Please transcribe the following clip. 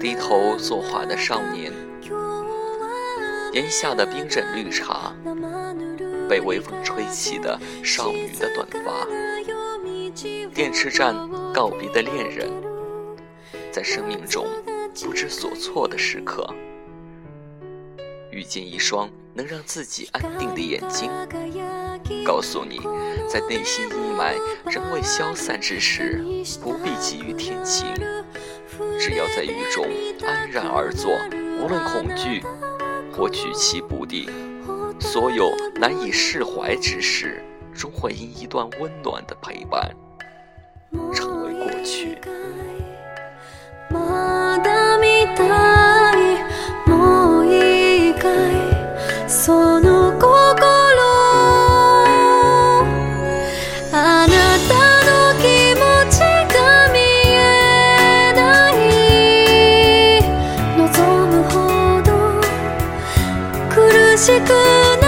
低头作画的少年，檐下的冰镇绿茶，被微风吹起的少女的短发，电池站告别的恋人，在生命中不知所措的时刻，遇见一双能让自己安定的眼睛，告诉你，在内心阴霾仍未消散之时，不必急于天晴。只要在雨中安然而坐，无论恐惧或举棋不定，所有难以释怀之事，终会因一段温暖的陪伴，成为过去。しくな